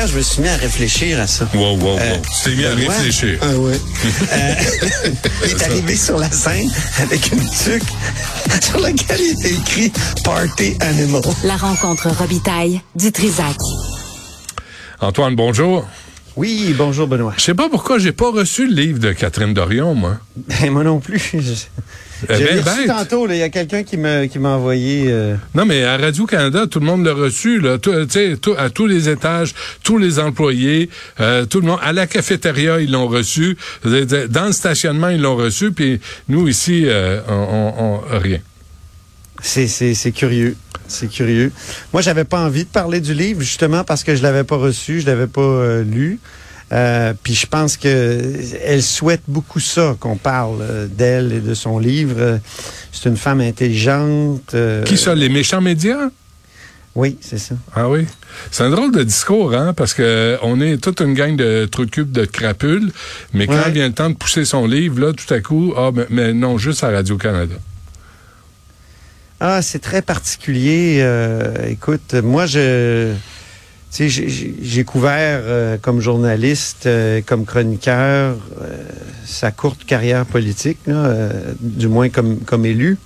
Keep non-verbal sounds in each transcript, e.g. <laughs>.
hier, je me suis mis à réfléchir à ça. Wow, wow, wow. Euh, tu t'es mis à réfléchir. Ah ouais. <laughs> Euh, <laughs> il est arrivé sur la scène avec une tuque <laughs> sur laquelle il était écrit Party Animal. La rencontre Robitaille du Trisac. Antoine, bonjour. Oui, bonjour Benoît. Je sais pas pourquoi j'ai pas reçu le livre de Catherine Dorion, moi. Ben, moi non plus. J'ai ben, reçu tantôt, il y a quelqu'un qui m'a envoyé. euh, Non, mais à Radio-Canada, tout le monde l'a reçu, là. Tout- Tu sais, tout- à tous les étages, tous les employés, euh, tout le monde. À la cafétéria, ils l'ont reçu. Dans le stationnement, ils l'ont reçu. Puis nous, ici, euh, on, on- on- rien. C'est, curieux. C'est curieux. Moi, j'avais pas envie de parler du livre, justement, parce que je l'avais pas reçu, je l'avais pas euh, lu. Euh, puis je pense que elle souhaite beaucoup ça, qu'on parle euh, d'elle et de son livre. C'est une femme intelligente. Qui ça, les méchants médias? Oui, c'est ça. Ah oui. C'est un drôle de discours, hein, parce que on est toute une gang de trous de cube de crapules, mais quand Ouais. vient le temps de pousser son livre, là, tout à coup, ah, mais, mais non, juste à Radio-Canada. Ah, c'est très particulier. Euh, écoute, moi, je, j'ai- couvert euh, comme journaliste, euh, comme chroniqueur, sa courte carrière politique, là, du moins comme comme élu.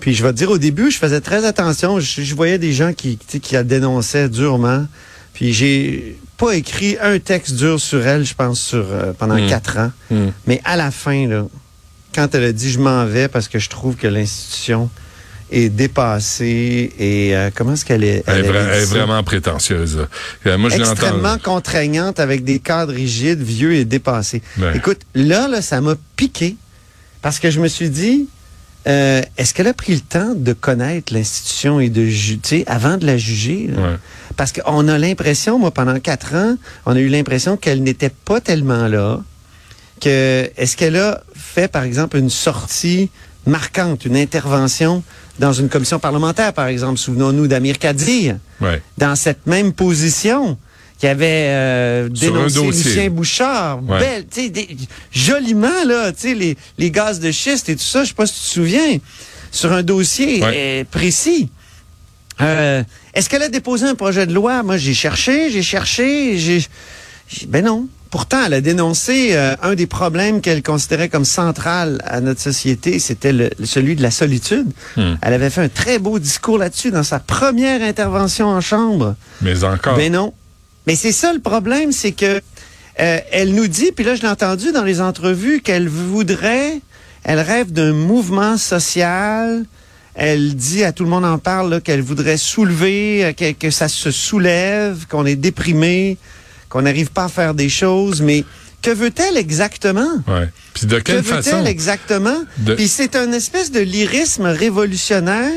Puis je vais te dire, au début, je faisais très attention. Je, je voyais des gens qui, la dénonçaient durement. Puis j'ai pas écrit un texte dur sur elle, je pense, sur pendant Mm. quatre ans. Hmm. Mais à la fin, là, quand elle a dit je m'en vais parce que je trouve que l'institution est dépassée et euh, comment est-ce qu'elle est Elle, est vra- dit elle est vraiment prétentieuse. Euh, Moi, je extrêmement contraignante avec des cadres rigides, vieux et dépassés. Ouais. Écoute, là, là, ça m'a piqué parce que je me suis dit, euh, est-ce qu'elle a pris le temps de connaître l'institution et de juger avant de la juger? Ouais. Parce qu'on a l'impression, moi, pendant quatre ans, on a eu l'impression qu'elle n'était pas tellement là. Que est-ce qu'elle a fait, par exemple, une sortie marquante, une intervention dans une commission parlementaire, par exemple, souvenons-nous d'Amir Kadir, Ouais. dans cette même position qui avait euh, dénoncé. Lucien Bouchard, Ouais. belle, tu sais, des- joliment là, tu sais, les, les gaz de schiste et tout ça, je sais pas si tu te souviens, sur un dossier Ouais. euh, précis. Euh, Est-ce qu'elle a déposé un projet de loi? Moi, j'ai cherché, j'ai cherché, j'ai- Ben non. Pourtant, elle a dénoncé euh, un des problèmes qu'elle considérait comme central à notre société, c'était celui de la solitude. Hmm. Elle avait fait un très beau discours là-dessus dans sa première intervention en chambre. Mais encore. Ben non. Mais c'est ça le problème, c'est que euh, elle nous dit, puis là je l'ai entendu dans les entrevues, qu'elle voudrait, elle rêve d'un mouvement social. Elle dit à tout le monde en parle qu'elle voudrait soulever, euh, que, que ça se soulève, qu'on est déprimé, qu'on n'arrive pas à faire des choses. Mais que veut-elle exactement? Ouais. Puis de Que veut-elle exactement? De- Puis c'est un espèce de lyrisme révolutionnaire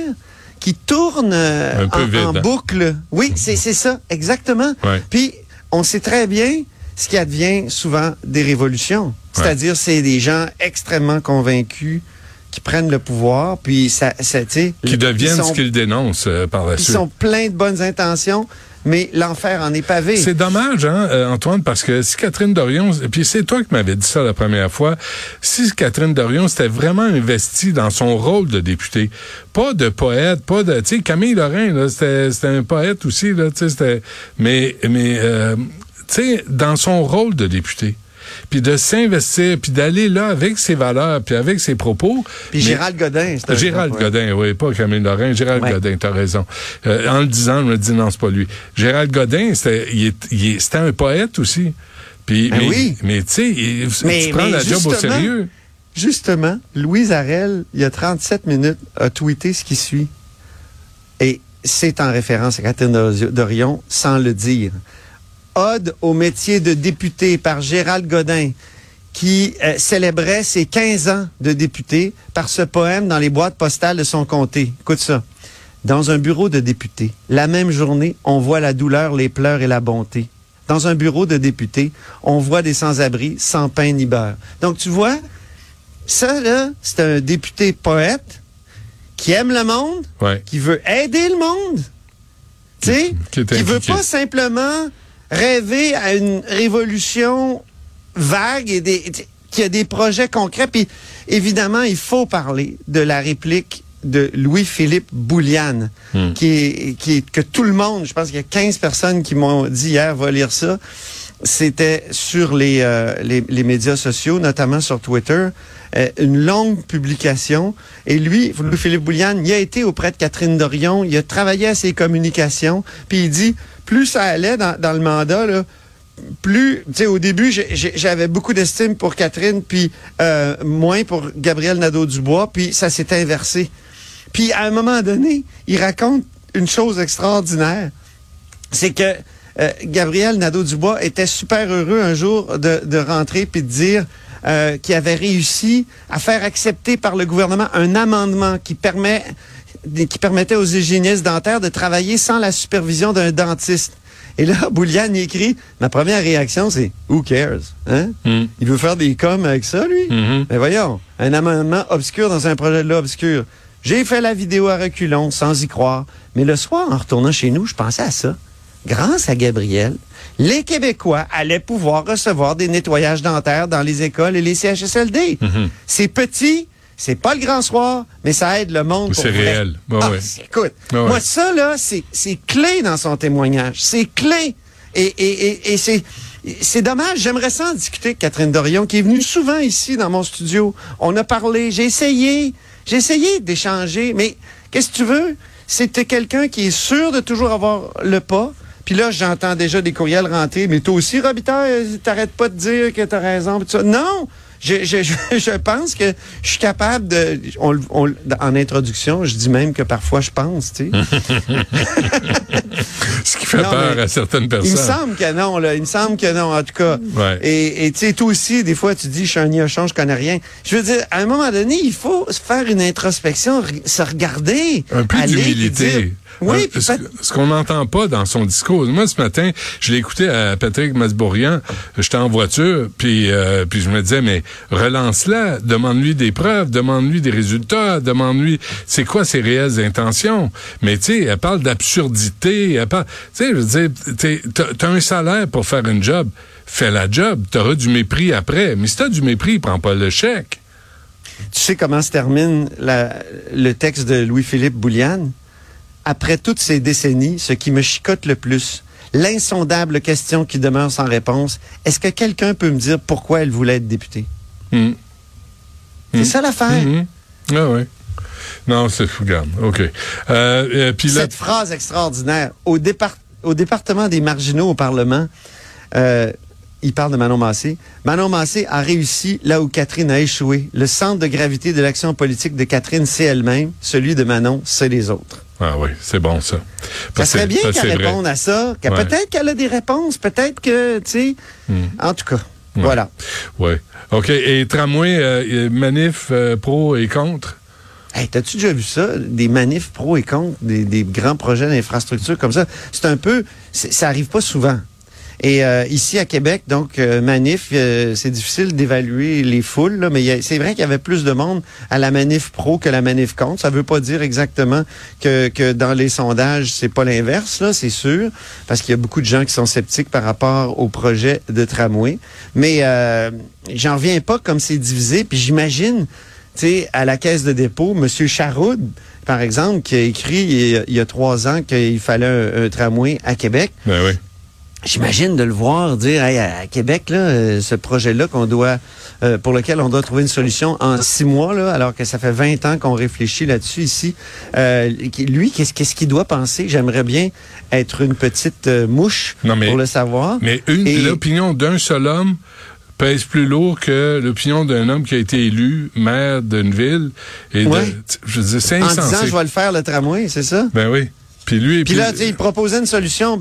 qui tourne euh, Un peu en, vide, en hein? boucle. Oui, c'est ça, exactement. Ouais. Puis on sait très bien ce qui advient souvent des révolutions. C'est-à-dire, c'est des gens extrêmement convaincus qui prennent le pouvoir, puis ça, ça tu sais... Qui ils deviennent sont- ce qu'ils dénoncent euh, par la Ils suite. sont pleins de bonnes intentions, mais l'enfer en est pavé. C'est dommage, hein, euh, Antoine, parce que si Catherine Dorion, et puis c'est toi qui m'avais dit ça la première fois, si Catherine Dorion s'était vraiment investie dans son rôle de députée, pas de poète, pas de, tu sais, Camille Lorrain, là, c'était, c'était un poète aussi, là, tu sais, c'était, mais, mais, euh, tu sais, dans son rôle de député, puis de s'investir, puis d'aller là avec ses valeurs, puis avec ses propos. Puis Gérald Godin, c'est Gérald. Godin, oui, pas Camille Lorrain. Gérald Ouais. Godin, t'as raison. Euh, en le disant, je me dis non, c'est pas lui. Gérald Godin, c'était, il il un poète aussi. Puis, Ben mais, oui. mais tu sais, tu prends la job au justement, sérieux. Justement, Louise Arel, il y a 37 minutes, a tweeté ce qui suit. Et c'est en référence à Catherine Dor- Dorion, sans le dire. Ode au métier de député par Gérald Godin, qui euh, célébrait ses 15 ans de député par ce poème dans les boîtes postales de son comté. Écoute ça. Dans un bureau de député, la même journée, on voit la douleur, les pleurs et la bonté. Dans un bureau de député, on voit des sans-abri, sans pain ni beurre. Donc, tu vois, ça, là, c'est un député poète qui aime le monde, Ouais. qui veut aider le monde, tu sais, Qui qui veut pas simplement rêver à une révolution vague et des, qui a des projets concrets. Puis, évidemment, il faut parler de la réplique de Louis-Philippe Bouliane, qui, est, qui est, que tout le monde, je pense qu'il y a 15 personnes qui m'ont dit hier, va lire ça. C'était sur les, euh, les, les, médias sociaux, notamment sur Twitter, euh, une longue publication. Et lui, Louis-Philippe Bouliane, il a été auprès de Catherine Dorion, il a travaillé à ses communications, puis il dit, plus ça allait dans, le mandat, plus, tu sais, au début, j'avais beaucoup d'estime pour Catherine, puis euh, moins pour Gabriel Nadeau-Dubois, puis ça s'est inversé. Puis à un moment donné, il raconte une chose extraordinaire. C'est que euh, Gabriel Nadeau-Dubois était super heureux un jour de, de rentrer puis de dire euh, qu'il avait réussi à faire accepter par le gouvernement un amendement qui permet qui permettait aux hygiénistes dentaires de travailler sans la supervision d'un dentiste. Et là, <laughs> Bouliane écrit, ma première réaction, c'est Who cares? Hein? Mm. Il veut faire des coms avec ça, lui? Mm-hmm. Mais voyons, un amendement obscur dans un projet de loi obscur. J'ai fait la vidéo à reculons, sans y croire. Mais le soir, en retournant chez nous, je pensais à ça. Grâce à Gabriel, les Québécois allaient pouvoir recevoir des nettoyages dentaires dans les écoles et les CHSLD. Mm-hmm. C'est petit, c'est pas le grand soir, mais ça aide le monde. C'est réel. Ah, ouais. Écoute, Ouais, moi ça là, c'est c'est clé dans son témoignage. C'est clé. Et, et, et, et c'est c'est dommage. J'aimerais ça en discuter avec Catherine Dorion, qui est venue souvent ici dans mon studio. On a parlé. J'ai essayé. J'ai essayé d'échanger. Mais qu'est-ce que tu veux? C'était quelqu'un qui est sûr de toujours avoir le pas. Puis là, j'entends déjà des courriels rentrer. Mais toi aussi, Robitaille, t'arrêtes pas de dire que t'as raison. pis tout ça. Non! Je, je, je, <laughs> pense que je suis capable de... On, on- en introduction, je dis même que parfois je pense, tu sais. <laughs> Ce qui fait Non, peur à certaines Il me personnes. semble que non, là. Il me semble que non, en tout cas. Ouais. Et tu sais, toi aussi, des fois, tu dis, je suis un niochon, je connais rien. Je veux dire, à un moment donné, il faut se faire une introspection, se regarder. Un peu d'humilité. Oui, ce, qu'on n'entend pas dans son discours. Moi, ce matin, je l'ai écouté à Patrick Masbourian. J'étais en voiture, puis euh, puis je me disais, mais relance-la, demande-lui des preuves, demande-lui des résultats, demande-lui c'est quoi ses réelles intentions? Mais tu sais, elle parle d'absurdité, elle parle... Tu sais, je veux dire, t'as t'as un salaire pour faire une job. Fais la job, t'auras du mépris après. Mais si t'as du mépris, prends pas le chèque. Tu sais comment se termine la- le texte de Louis-Philippe Bouliane? Après toutes ces décennies, ce qui me chicote le plus, l'insondable question qui demeure sans réponse, est-ce que quelqu'un peut me dire pourquoi elle voulait être députée? Hmm. C'est ça l'affaire. Mhm. Ah ouais. Non, c'est fou, regarde. OK. Euh, euh, puis là, Cette phrase extraordinaire. Au, départ- au département des marginaux au Parlement, euh, il parle de Manon Massé. Manon Massé a réussi là où Catherine a échoué. Le centre de gravité de l'action politique de Catherine, c'est elle-même. Celui de Manon, c'est les autres. Ah oui, c'est bon ça. Ça serait bien qu'elle vrai. réponde à ça. Ouais. Peut-être qu'elle a des réponses. Peut-être que, tu sais. En tout cas, Ouais. voilà. Oui. OK. Et tramway, euh, manif euh, pro et contre? Hey, t'as-tu déjà vu ça? Des manifs pro et contre, des, des grands projets d'infrastructure comme ça? C'est un peu, ça arrive pas souvent. Et euh, ici à Québec, donc euh, manif, euh, c'est difficile d'évaluer les foules, là, mais c'est vrai qu'il y avait plus de monde à la manif pro que la manif contre. Ça veut pas dire exactement que, que dans les sondages c'est pas l'inverse, là, c'est sûr, parce qu'il y a beaucoup de gens qui sont sceptiques par rapport au projet de tramway. Mais euh, j'en reviens pas comme c'est divisé. Puis j'imagine tu sais, à la caisse de dépôt, M. Charoud, par exemple, qui a écrit il y a, il y a trois ans qu'il fallait un, un tramway à Québec. Ben oui. J'imagine de le voir dire Hey, à Québec, là, euh, ce projet-là qu'on doit, euh, pour lequel on doit trouver une solution en six mois, là, alors que ça fait 20 ans qu'on réfléchit là-dessus ici. Euh, lui, qu'est-ce qu'est-ce qu'il doit penser? J'aimerais bien être une petite euh, mouche Non, mais- pour le savoir. Mais une Et- l'opinion d'un seul homme pèse plus lourd que l'opinion d'un homme qui a été élu maire d'une ville. Et Ouais. je veux dire, c'est en disant je vais le faire le tramway, c'est ça? Ben oui. Puis lui, Puis là, il proposait une solution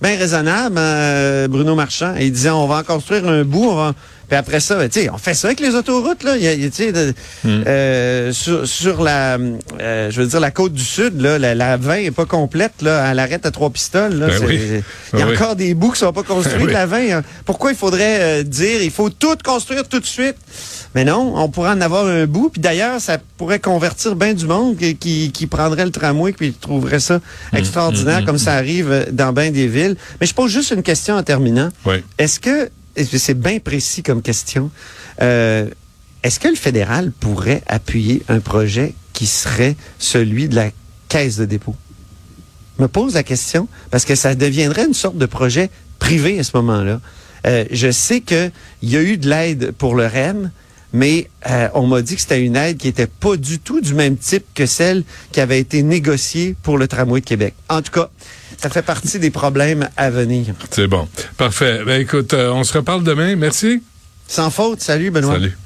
bien raisonnable, euh, Bruno Marchand. Il disait, on va en construire un bout. On va... Puis après ça, ben, tu sais, on fait ça avec les autoroutes. Là. Tu sais, Hmm. euh, sur, sur la, euh, je veux dire, la côte du Sud, là, la, la 20 est pas complète. Là, elle arrête à trois pistoles. Là, Ben oui. Il y a Ben oui. encore des bouts qui sont pas construits de la 20. hein. Pourquoi il faudrait euh, dire, il faut tout construire tout de suite? Mais non, on pourrait en avoir un bout. Puis d'ailleurs, ça pourrait convertir bien du monde qui, qui, qui prendrait le tramway puis trouverait ça extraordinaire, comme ça arrive euh, dans bien des villes. Mais je pose juste une question en terminant. Oui. Est-ce que c'est bien précis comme question, euh, est-ce que le fédéral pourrait appuyer un projet qui serait celui de la caisse de dépôt? Je me pose la question parce que ça deviendrait une sorte de projet privé à ce moment-là. Euh, je sais qu'il y a eu de l'aide pour le REM, mais euh, on m'a dit que c'était une aide qui était pas du tout du même type que celle qui avait été négociée pour le tramway de Québec. En tout cas, ça fait partie des problèmes à venir. C'est bon. Parfait. Ben écoute, euh, on se reparle demain. Merci. Sans faute. Salut, Benoît. Salut.